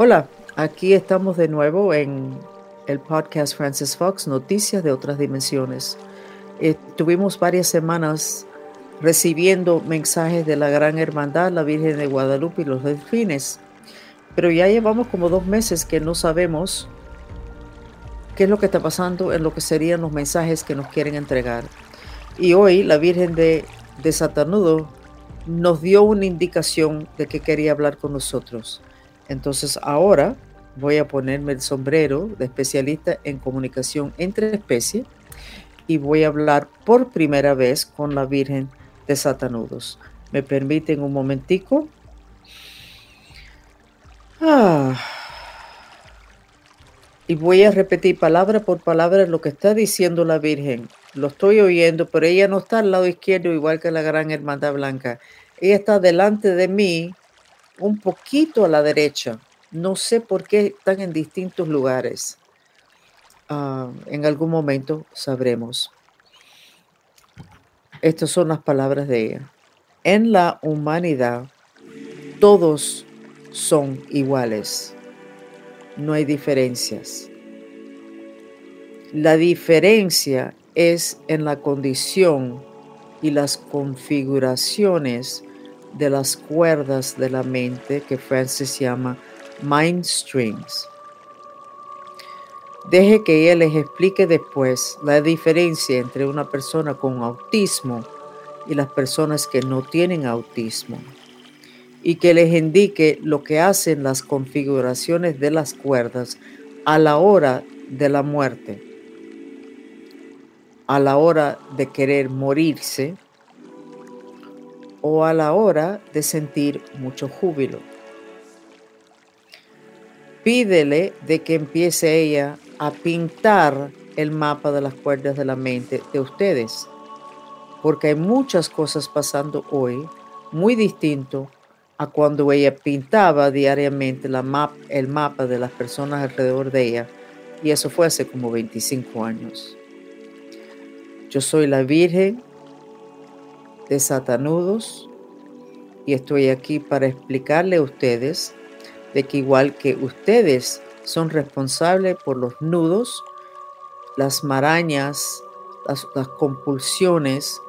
Hola, aquí estamos de nuevo en el podcast Francis Fox, Noticias de otras Dimensiones. Eh, varias semanas recibiendo mensajes de la Gran Hermandad, la Virgen de Guadalupe y los delfines, pero ya llevamos como dos meses que no sabemos qué es lo que está pasando en lo que serían los mensajes que nos quieren entregar. Y hoy la Virgen de, de Satanudo nos dio una indicación de que quería hablar con nosotros. Entonces ahora voy a ponerme el sombrero de especialista en comunicación entre especies y voy a hablar por primera vez con la Virgen de Satanudos. ¿Me permiten un momentico? Ah. Y voy a repetir palabra por palabra lo que está diciendo la Virgen. Lo estoy oyendo, pero ella no está al lado izquierdo igual que la gran hermandad blanca. Ella está delante de mí un poquito a la derecha. No sé por qué están en distintos lugares. Ah, en algún momento sabremos. Estas son las palabras de ella. En la humanidad todos son iguales. No hay diferencias. La diferencia es en la condición y las configuraciones de las cuerdas de la mente que Francis llama mind strings. Deje que ella les explique después la diferencia entre una persona con autismo y las personas que no tienen autismo y que les indique lo que hacen las configuraciones de las cuerdas a la hora de la muerte, a la hora de querer morirse o a la hora de sentir mucho júbilo. Pídele de que empiece ella a pintar el mapa de las cuerdas de la mente de ustedes, porque hay muchas cosas pasando hoy muy distinto a cuando ella pintaba diariamente la map, el mapa de las personas alrededor de ella, y eso fue hace como 25 años. Yo soy la Virgen de Satanudos y estoy aquí para explicarle a ustedes de que igual que ustedes son responsables por los nudos, las marañas, las, las compulsiones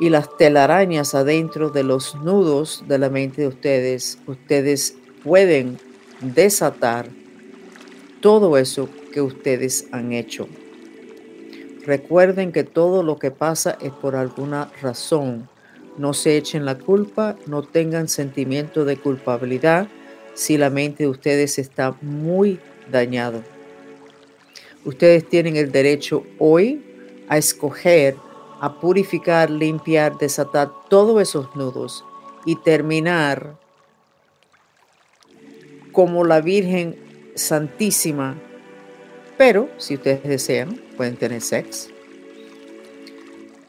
y las telarañas adentro de los nudos de la mente de ustedes, ustedes pueden desatar todo eso que ustedes han hecho. Recuerden que todo lo que pasa es por alguna razón. No se echen la culpa, no tengan sentimiento de culpabilidad si la mente de ustedes está muy dañada. Ustedes tienen el derecho hoy a escoger, a purificar, limpiar, desatar todos esos nudos y terminar como la Virgen Santísima pero si ustedes desean, pueden tener sexo.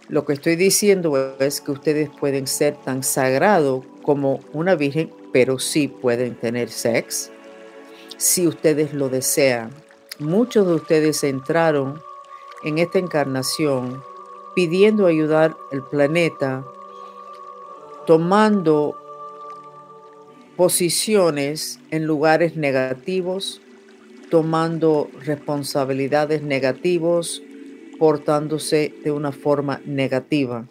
Lo que estoy diciendo es que ustedes pueden ser tan sagrados como una virgen, pero sí pueden tener sexo si ustedes lo desean. Muchos de ustedes entraron en esta encarnación pidiendo ayudar al planeta, tomando posiciones en lugares negativos tomando responsabilidades negativos, portándose de una forma negativa.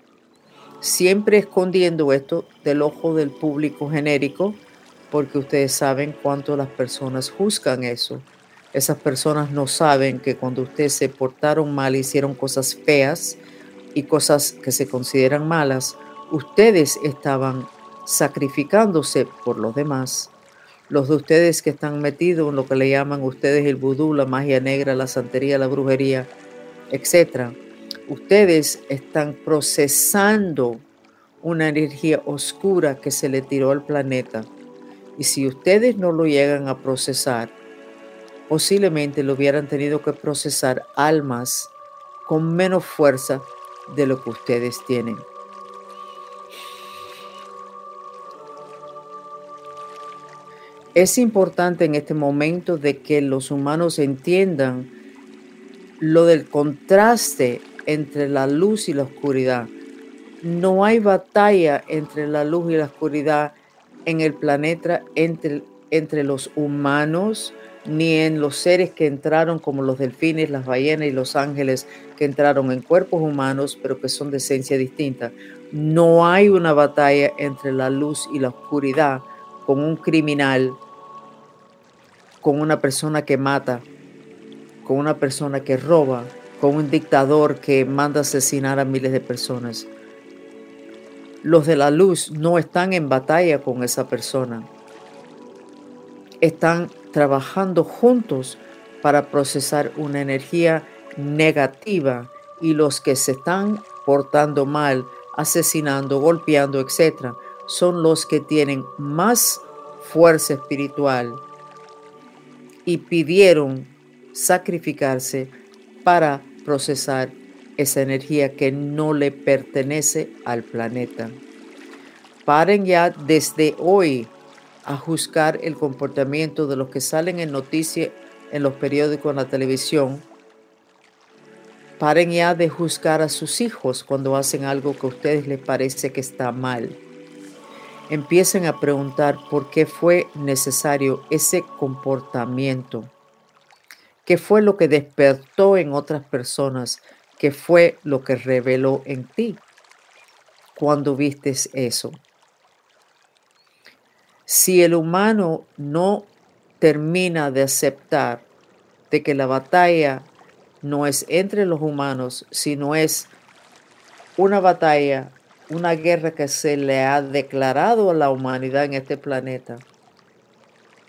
Siempre escondiendo esto del ojo del público genérico, porque ustedes saben cuánto las personas juzgan eso. Esas personas no saben que cuando ustedes se portaron mal, hicieron cosas feas y cosas que se consideran malas, ustedes estaban sacrificándose por los demás los de ustedes que están metidos en lo que le llaman ustedes el vudú, la magia negra, la santería, la brujería, etc. Ustedes están procesando una energía oscura que se le tiró al planeta. Y si ustedes no lo llegan a procesar, posiblemente lo hubieran tenido que procesar almas con menos fuerza de lo que ustedes tienen. Es importante en este momento de que los humanos entiendan lo del contraste entre la luz y la oscuridad. No hay batalla entre la luz y la oscuridad en el planeta, entre entre los humanos, ni en los seres que entraron como los delfines, las ballenas y los ángeles que entraron en cuerpos humanos, pero que son de esencia distinta. No hay una batalla entre la luz y la oscuridad con un criminal, con una persona que mata, con una persona que roba, con un dictador que manda asesinar a miles de personas. Los de la luz no están en batalla con esa persona. Están trabajando juntos para procesar una energía negativa y los que se están portando mal, asesinando, golpeando, etc., son los que tienen más fuerza espiritual y pidieron sacrificarse para procesar esa energía que no le pertenece al planeta. Paren ya desde hoy a juzgar el comportamiento de los que salen en noticias en los periódicos, en la televisión. Paren ya de juzgar a sus hijos cuando hacen algo que a ustedes les parece que está mal. Empiecen a preguntar por qué fue necesario ese comportamiento. ¿Qué fue lo que despertó en otras personas? ¿Qué fue lo que reveló en ti cuando vistes eso? Si el humano no termina de aceptar de que la batalla no es entre los humanos, sino es una batalla, una guerra que se le ha declarado a la humanidad en este planeta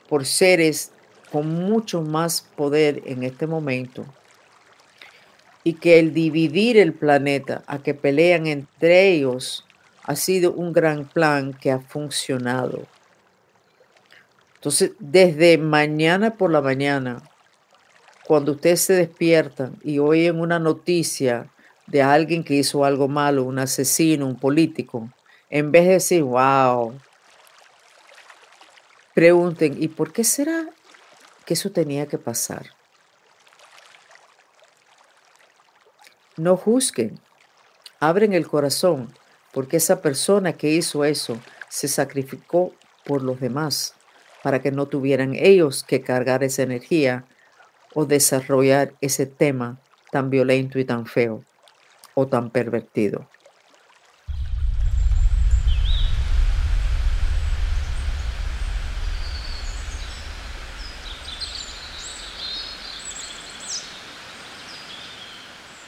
por seres con mucho más poder en este momento, y que el dividir el planeta a que pelean entre ellos ha sido un gran plan que ha funcionado. Entonces, desde mañana por la mañana, cuando ustedes se despiertan y oyen una noticia de alguien que hizo algo malo, un asesino, un político, en vez de decir, wow, pregunten, ¿y por qué será que eso tenía que pasar? No juzguen, abren el corazón, porque esa persona que hizo eso se sacrificó por los demás para que no tuvieran ellos que cargar esa energía o desarrollar ese tema tan violento y tan feo o tan pervertido.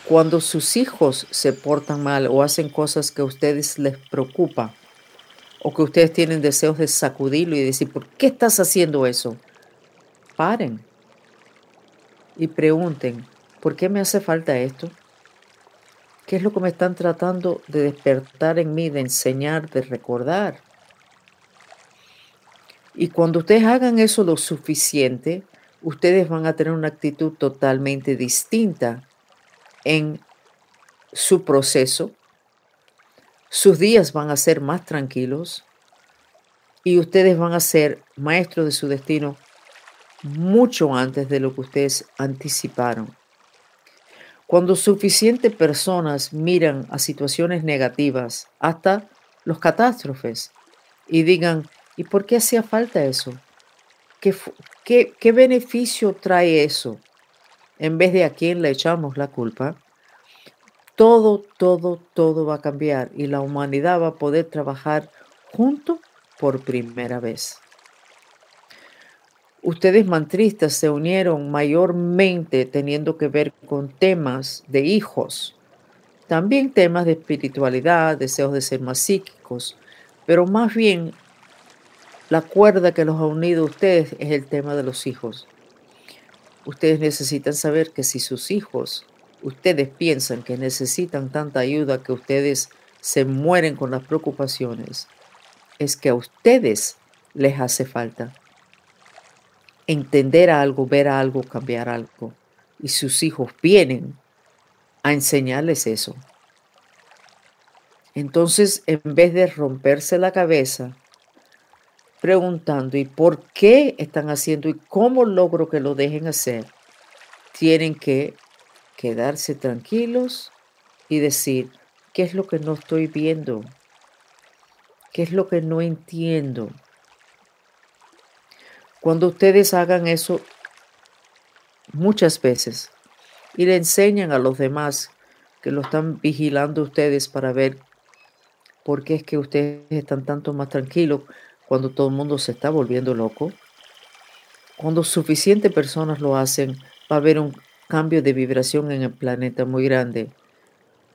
Cuando sus hijos se portan mal o hacen cosas que a ustedes les preocupa, o que ustedes tienen deseos de sacudirlo y decir, ¿por qué estás haciendo eso? Paren y pregunten, ¿por qué me hace falta esto? ¿Qué es lo que me están tratando de despertar en mí, de enseñar, de recordar? Y cuando ustedes hagan eso lo suficiente, ustedes van a tener una actitud totalmente distinta en su proceso sus días van a ser más tranquilos y ustedes van a ser maestros de su destino mucho antes de lo que ustedes anticiparon. Cuando suficientes personas miran a situaciones negativas, hasta los catástrofes, y digan, ¿y por qué hacía falta eso? ¿Qué, qué, qué beneficio trae eso? En vez de a quién le echamos la culpa, todo, todo, todo va a cambiar y la humanidad va a poder trabajar junto por primera vez. Ustedes mantristas se unieron mayormente teniendo que ver con temas de hijos, también temas de espiritualidad, deseos de ser más psíquicos, pero más bien la cuerda que los ha unido a ustedes es el tema de los hijos. Ustedes necesitan saber que si sus hijos ustedes piensan que necesitan tanta ayuda que ustedes se mueren con las preocupaciones, es que a ustedes les hace falta entender algo, ver algo, cambiar algo. Y sus hijos vienen a enseñarles eso. Entonces, en vez de romperse la cabeza preguntando, ¿y por qué están haciendo y cómo logro que lo dejen hacer? Tienen que quedarse tranquilos y decir, ¿qué es lo que no estoy viendo? ¿Qué es lo que no entiendo? Cuando ustedes hagan eso muchas veces y le enseñan a los demás que lo están vigilando ustedes para ver por qué es que ustedes están tanto más tranquilos cuando todo el mundo se está volviendo loco. Cuando suficientes personas lo hacen, va a haber un cambio de vibración en el planeta muy grande.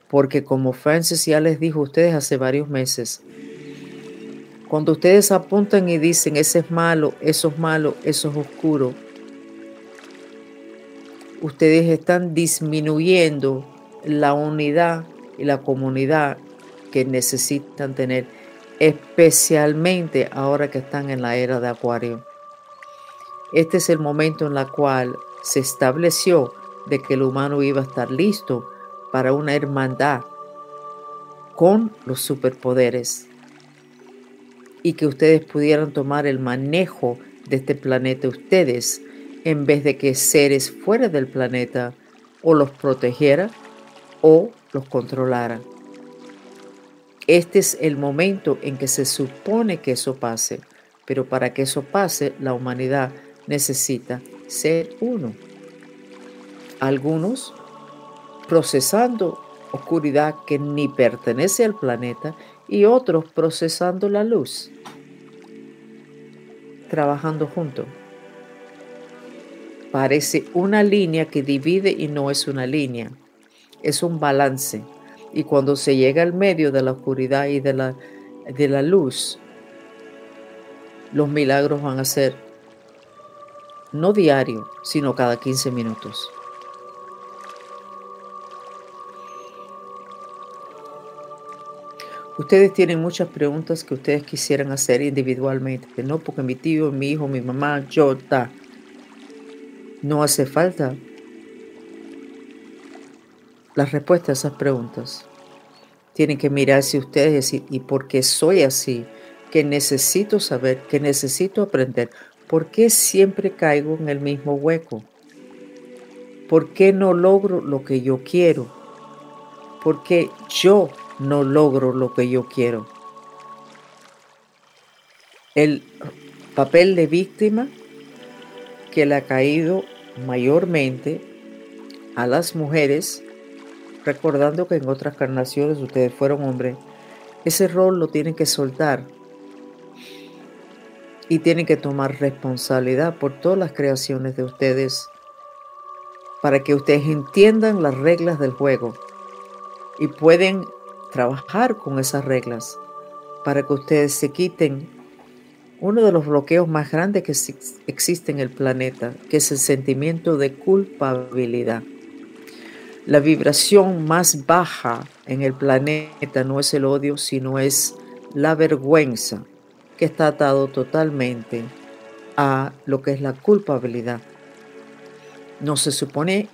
Porque como Francis ya les dijo a ustedes hace varios meses, cuando ustedes apuntan y dicen, ese es malo, eso es malo, eso es oscuro, ustedes están disminuyendo la unidad y la comunidad que necesitan tener, especialmente ahora que están en la era de Acuario. Este es el momento en el cual se estableció de que el humano iba a estar listo para una hermandad con los superpoderes y que ustedes pudieran tomar el manejo de este planeta ustedes en vez de que seres fuera del planeta o los protegiera o los controlara. Este es el momento en que se supone que eso pase, pero para que eso pase la humanidad necesita ser uno. Algunos procesando oscuridad que ni pertenece al planeta y otros procesando la luz, trabajando juntos. Parece una línea que divide y no es una línea, es un balance. Y cuando se llega al medio de la oscuridad y de la, de la luz, los milagros van a ser no diario, sino cada 15 minutos. Ustedes tienen muchas preguntas que ustedes quisieran hacer individualmente, no porque mi tío, mi hijo, mi mamá, yo, ta. No hace falta la respuesta a esas preguntas. Tienen que mirarse ustedes y decir, ¿y por qué soy así? Que necesito saber, que necesito aprender. ¿Por qué siempre caigo en el mismo hueco? ¿Por qué no logro lo que yo quiero? ¿Por qué yo no logro lo que yo quiero? El papel de víctima que le ha caído mayormente a las mujeres, recordando que en otras carnaciones ustedes fueron hombres, ese rol lo tienen que soltar y tienen que tomar responsabilidad por todas las creaciones de ustedes para que ustedes entiendan las reglas del juego y pueden trabajar con esas reglas para que ustedes se quiten uno de los bloqueos más grandes que existe en el planeta, que es el sentimiento de culpabilidad. La vibración más baja en el planeta no es el odio, sino es la vergüenza que está atado totalmente a lo que es la culpabilidad. No se supone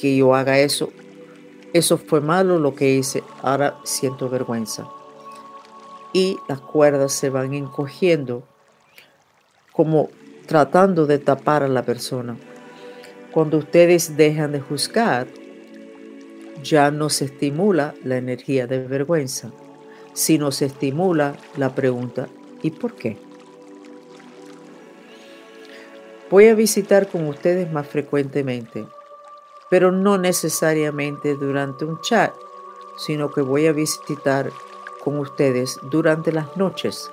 que yo haga eso. Eso fue malo lo que hice. Ahora siento vergüenza. Y las cuerdas se van encogiendo como tratando de tapar a la persona. Cuando ustedes dejan de juzgar, ya no se estimula la energía de vergüenza, sino se estimula la pregunta ¿Y por qué? Voy a visitar con ustedes más frecuentemente, pero no necesariamente durante un chat, sino que voy a visitar con ustedes durante las noches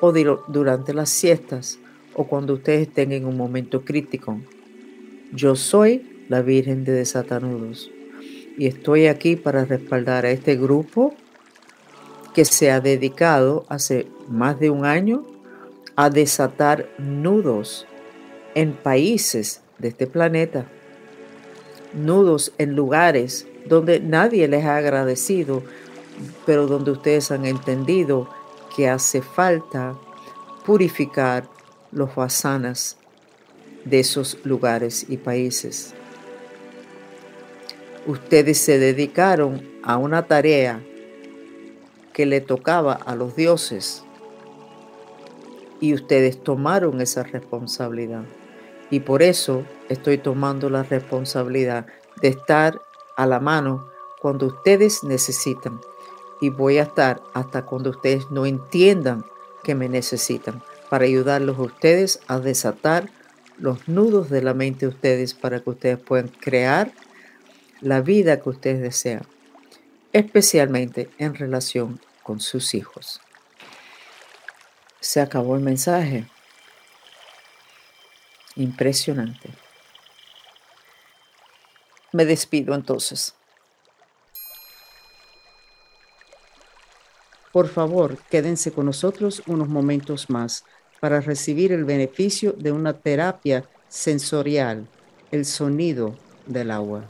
o durante las siestas o cuando ustedes estén en un momento crítico. Yo soy la Virgen de Desatanudos y estoy aquí para respaldar a este grupo que se ha dedicado hace más de un año a desatar nudos en países de este planeta, nudos en lugares donde nadie les ha agradecido, pero donde ustedes han entendido que hace falta purificar los vasanas de esos lugares y países. Ustedes se dedicaron a una tarea que le tocaba a los dioses. Y ustedes tomaron esa responsabilidad. Y por eso estoy tomando la responsabilidad de estar a la mano cuando ustedes necesitan. Y voy a estar hasta cuando ustedes no entiendan que me necesitan. para ayudarlos a ustedes a desatar los nudos de la mente de ustedes para que ustedes puedan crear la vida que ustedes desean, especialmente en relación con sus hijos. Se acabó el mensaje. Impresionante. Me despido entonces. Por favor, quédense con nosotros unos momentos más para recibir el beneficio de una terapia sensorial, el sonido del agua.